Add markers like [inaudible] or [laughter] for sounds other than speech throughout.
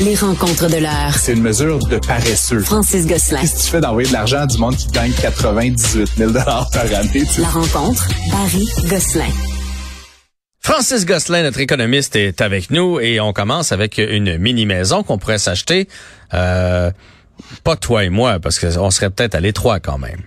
Les rencontres de l'heure. C'est une mesure de paresseux. Francis Gosselin. Qu'est-ce que tu fais d'envoyer de l'argent à du monde qui gagne 98 000 par année? Tu sais? La rencontre, Barry Gosselin. Francis Gosselin, notre économiste, est avec nous et on commence avec une mini-maison qu'on pourrait s'acheter. Euh, pas toi et moi, parce qu'on serait peut-être à l'étroit quand même.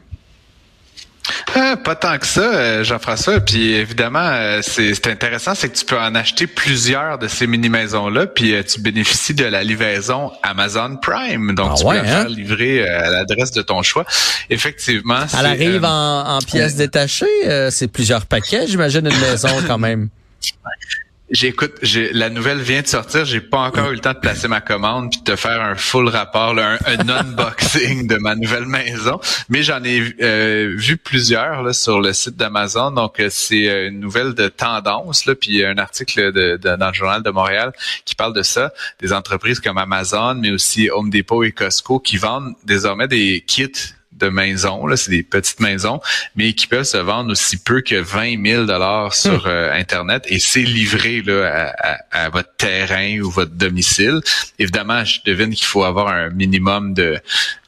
Euh, pas tant que ça, euh, Jean-François. Puis évidemment, euh, c'est intéressant, c'est que tu peux en acheter plusieurs de ces mini-maisons-là, puis tu bénéficies de la livraison Amazon Prime. Donc, Ah tu ouais, peux la hein? faire livrer à l'adresse de ton choix. Effectivement. Elle arrive euh, en, en pièces détachées. euh, c'est plusieurs paquets, j'imagine, une maison quand même. [laughs] J'écoute, la nouvelle vient de sortir. J'ai pas encore eu le temps de placer ma commande puis de te faire un full rapport, là, un, un [laughs] unboxing de ma nouvelle maison. Mais j'en ai euh, vu plusieurs là, sur le site d'Amazon. Donc euh, c'est euh, une nouvelle de tendance là, puis un article de, de- dans le journal de Montréal qui parle de ça. Des entreprises comme Amazon, mais aussi Home Depot et Costco qui vendent désormais des kits de maisons, là, c'est des petites maisons, mais qui peuvent se vendre aussi peu que 20 000 dollars sur euh, Internet et c'est livré là, à, à- à votre terrain ou votre domicile. Évidemment, je devine qu'il faut avoir un minimum de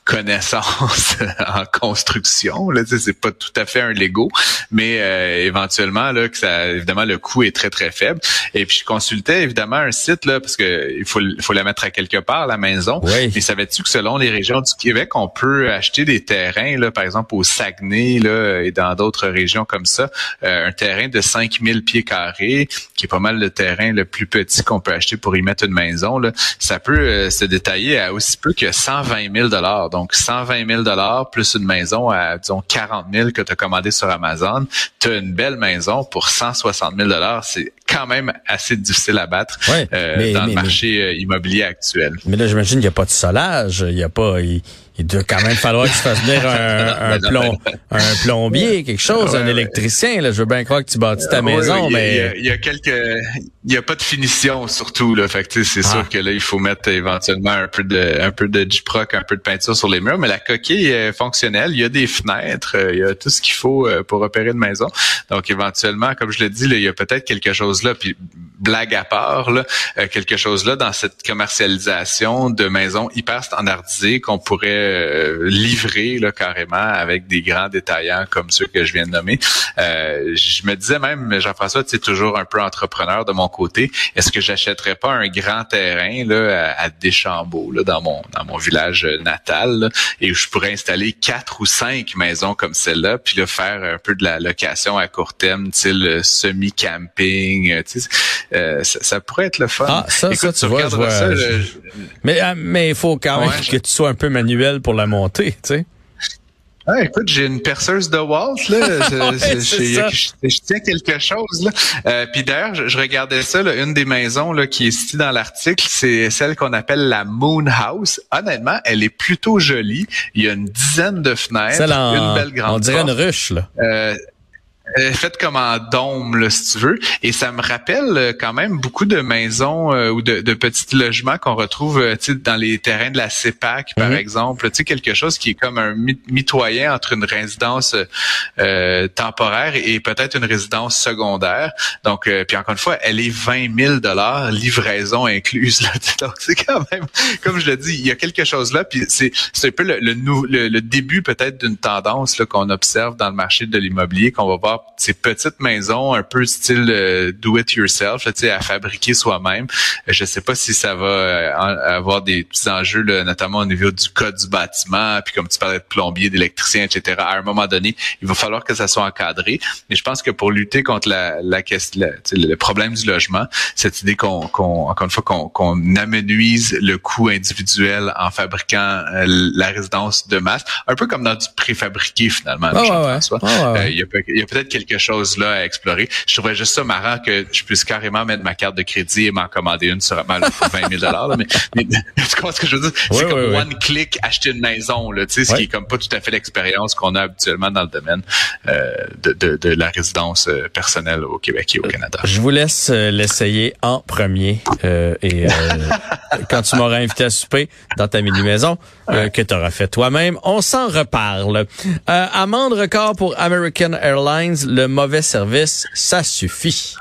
connaissances en construction. Là, c'est pas tout à fait un Lego, mais euh, éventuellement là que ça, évidemment, le coût est très très faible. Et puis je consultais évidemment un site là parce que il faut il faut la mettre à quelque part la maison. Oui. Mais savais-tu que selon les régions du Québec, on peut acheter des terrains là, par exemple au Saguenay là et dans d'autres régions comme ça, euh, un terrain de 5000 pieds carrés qui est pas mal le terrain le plus petit qu'on peut acheter pour y mettre une maison là. Ça peut euh, se détailler à aussi peu que 120 000 dollars. Donc 120 000 dollars plus une maison à disons 40 000 que tu as commandé sur Amazon, tu as une belle maison pour 160 000 dollars. C'est quand même assez difficile à battre Ouais, euh, mais- dans mais- le marché euh, immobilier actuel. Mais là, j'imagine qu'il n'y a pas de solage. Il y a pas. Il doit quand même falloir que tu fasses venir un, [laughs] un, plomb, un plombier, quelque chose, un électricien. Là. Je veux bien croire que tu bâtis ta Oui, maison, oui, mais. il y, a, il y a quelques, il y a pas de finition surtout là. Fait que tu sais, c'est Ah. sûr que là il faut mettre éventuellement un peu de, un peu de J-Proc, un peu de peinture sur les murs, mais la coquille est fonctionnelle. Il y a des fenêtres, euh, il y a tout ce qu'il faut euh, pour opérer une maison. Donc éventuellement, comme je le dis, là, il y a peut-être quelque chose là. Puis blague à part, euh, quelque chose là dans cette commercialisation de maisons hyper standardisées qu'on pourrait euh, livrer là carrément avec des grands détaillants comme ceux que je viens de nommer. Euh, je me disais même, Jean-François, tu es toujours un peu entrepreneur de mon côté. Est-ce que j'achèterais pas un grand terrain à, à Deschambault, dans mon village natal, et où je pourrais installer quatre ou cinq maisons comme celle-là, puis là faire un peu de la location à court terme, style euh, semi-camping. tu sais, euh, ça, ça pourrait être le fun. Ah, ça, ça, tu vois, je vois, ça, je- là, Mais ah, mais il faut quand même Ouais, que tu sois un peu manuel pour la monter, tu sais. Ah, écoute, j'ai une perceuse de Walt, là. [laughs] Je, Ouais, tiens quelque chose, là. Euh, puis d'ailleurs, je, je regardais ça, là, une des maisons là, qui est citée dans l'article, c'est celle qu'on appelle la Moon House. Honnêtement, elle est plutôt jolie. Il y a une dizaine de fenêtres, en, une belle grande on dirait une ruche, là. Euh, euh, faite comme en dôme, là, si tu veux. Et ça me rappelle euh, quand même beaucoup de maisons euh, ou de, de petits logements qu'on retrouve euh, tu sais, dans les terrains de la CEPAC, par Mhm. exemple. Tu sais, quelque chose qui est comme un mi- mitoyen entre une résidence euh, temporaire et peut-être une résidence secondaire. Donc, euh, puis encore une fois, elle est 20 000 dollars, livraison incluse. Là. [laughs] Donc, c'est quand même, comme je le dis, il y a quelque chose là. Puis c'est c'est un peu le, le, le, le début peut-être d'une tendance qu'on observe dans le marché de l'immobilier, qu'on va voir ces petites maisons un peu style euh, do it yourself, là, tu sais, à fabriquer soi-même. Euh, Je sais pas si ça va euh, avoir des petits enjeux, là, notamment au niveau du code du bâtiment, puis comme tu parlais de plombier, d'électricien, etc. À un moment donné, il va falloir que ça soit encadré. Mais je pense que pour lutter contre la, la le problème du logement, cette idée qu'on, qu'on encore une fois, qu'on, qu'on amenuise le coût individuel en fabriquant euh, la résidence de masse, un peu comme dans du préfabriqué finalement. Ah, ouais, ouais. Ouais. Euh, a, y a peut-être quelque chose là à explorer. Je trouverais juste ça marrant que je puisse carrément mettre ma carte de crédit et m'en commander une sur mal pour [laughs] 20 000 là, mais, mais tu comprends ce que je veux dire? C'est comme one click acheter une maison, là, tu sais, ce qui est comme pas tout à fait l'expérience qu'on a habituellement dans le domaine euh, de, de, de la résidence euh, personnelle au Québec et au Canada. Je vous laisse euh, l'essayer en premier euh, et euh, quand tu m'auras invité à souper dans ta mini-maison euh, que tu auras fait toi-même, on s'en reparle. Euh, amende record pour American Airlines, le mauvais service, ça suffit.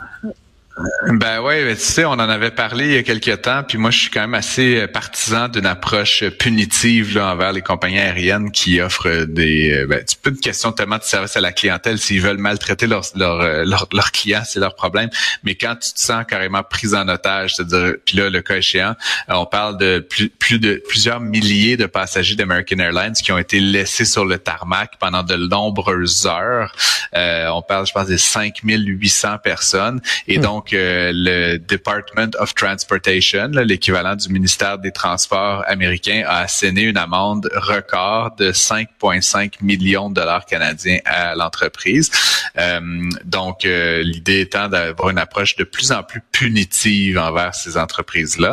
Ben ouais, ben, tu sais, on en avait parlé il y a quelques temps, puis moi je suis quand même assez partisan d'une approche punitive là, envers les compagnies aériennes qui offrent des euh, ben, peu de questions tellement de service à la clientèle. S'ils veulent maltraiter leurs leur, leur, leur clients, c'est leur problème. Mais quand tu te sens carrément pris en otage, c'est-à-dire, puis là, le cas échéant, on parle de plus, plus de plusieurs milliers de passagers d'American Airlines qui ont été laissés sur le tarmac pendant de nombreuses heures. Euh, on parle, je pense, des 5800 personnes. Et hmm. Donc, euh, le Department of Transportation, l'équivalent du ministère des Transports américain, a asséné une amende record de 5,5 millions de dollars canadiens à l'entreprise. Euh, donc, euh, l'idée étant d'avoir une approche de plus en plus punitive envers ces entreprises-là.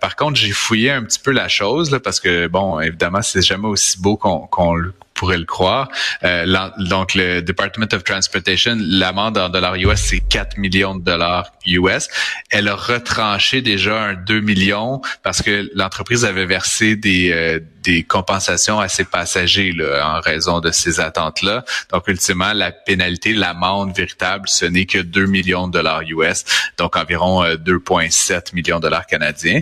par contre, j'ai fouillé un petit peu la chose là, parce que, bon, évidemment, c'est jamais aussi beau qu'on qu'on pourrait le croire. Euh, donc, le Department of Transportation, l'amende en dollars US, c'est 4 millions de dollars US. Elle a retranché déjà un 2 millions parce que l'entreprise avait versé des, euh, des compensations à ses passagers là, en raison de ces attentes-là. Donc, ultimement, la pénalité, l'amende véritable, ce n'est que 2 millions de dollars US, donc environ 2,7 euh, millions de dollars canadiens.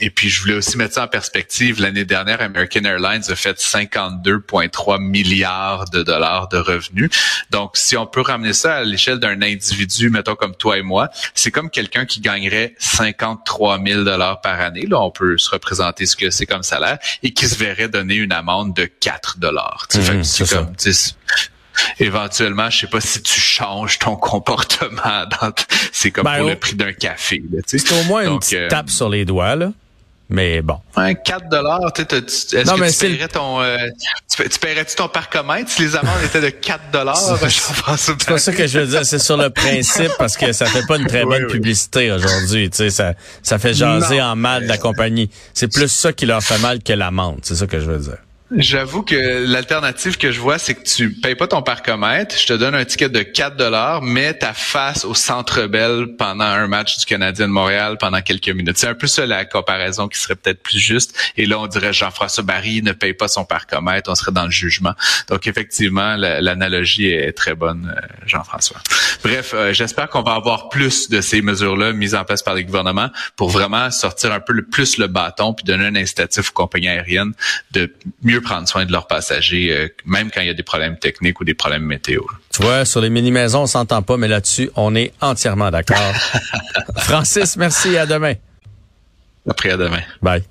et puis, je voulais aussi mettre ça en perspective. L'année dernière, American Airlines a fait 52 3 milliards de dollars de revenus. Donc, si on peut ramener ça à l'échelle d'un individu, mettons comme toi et moi, c'est comme quelqu'un qui gagnerait 53 000 dollars par année. Là, on peut se représenter ce que c'est comme salaire et qui se verrait donner une amende de 4 dollars. Mmh, c'est comme éventuellement, je sais pas si tu changes ton comportement. [laughs] C'est comme ben, pour le prix d'un café. C'est au moins une petite euh, tape sur les doigts, là. Mais bon. Ouais, 4 dollars, tu est-ce que tu paierais ton euh, tu, paierais-tu ton parcomètre si les amendes étaient de 4 dollars [laughs] C'est pas ça que je veux dire, c'est sur le principe parce que ça fait pas une très bonne publicité aujourd'hui, tu sais ça ça fait jaser en mal de la compagnie. C'est plus ça qui leur fait mal que l'amende, c'est ça que je veux dire. J'avoue que l'alternative que je vois, c'est que tu payes pas ton parcomètre, je te donne un ticket de 4 dollars, mets ta face au Centre Bell pendant un match du Canadien de Montréal pendant quelques minutes. C'est un peu ça la comparaison qui serait peut-être plus juste. Et là, on dirait Jean-François Barry ne paye pas son parcomètre, on serait dans le jugement. Donc effectivement, l'analogie est très bonne, euh, Jean-François. Bref, euh, j'espère qu'on va avoir plus de ces mesures-là mises en place par les gouvernements pour vraiment sortir un peu le plus le bâton puis donner un incitatif aux compagnies aériennes de mieux prendre soin de leurs passagers, euh, même quand il y a des problèmes techniques ou des problèmes météo. Tu vois, sur les mini-maisons, on s'entend pas, mais là-dessus, on est entièrement d'accord. [laughs] Francis, merci. À demain. Après, à demain. Bye.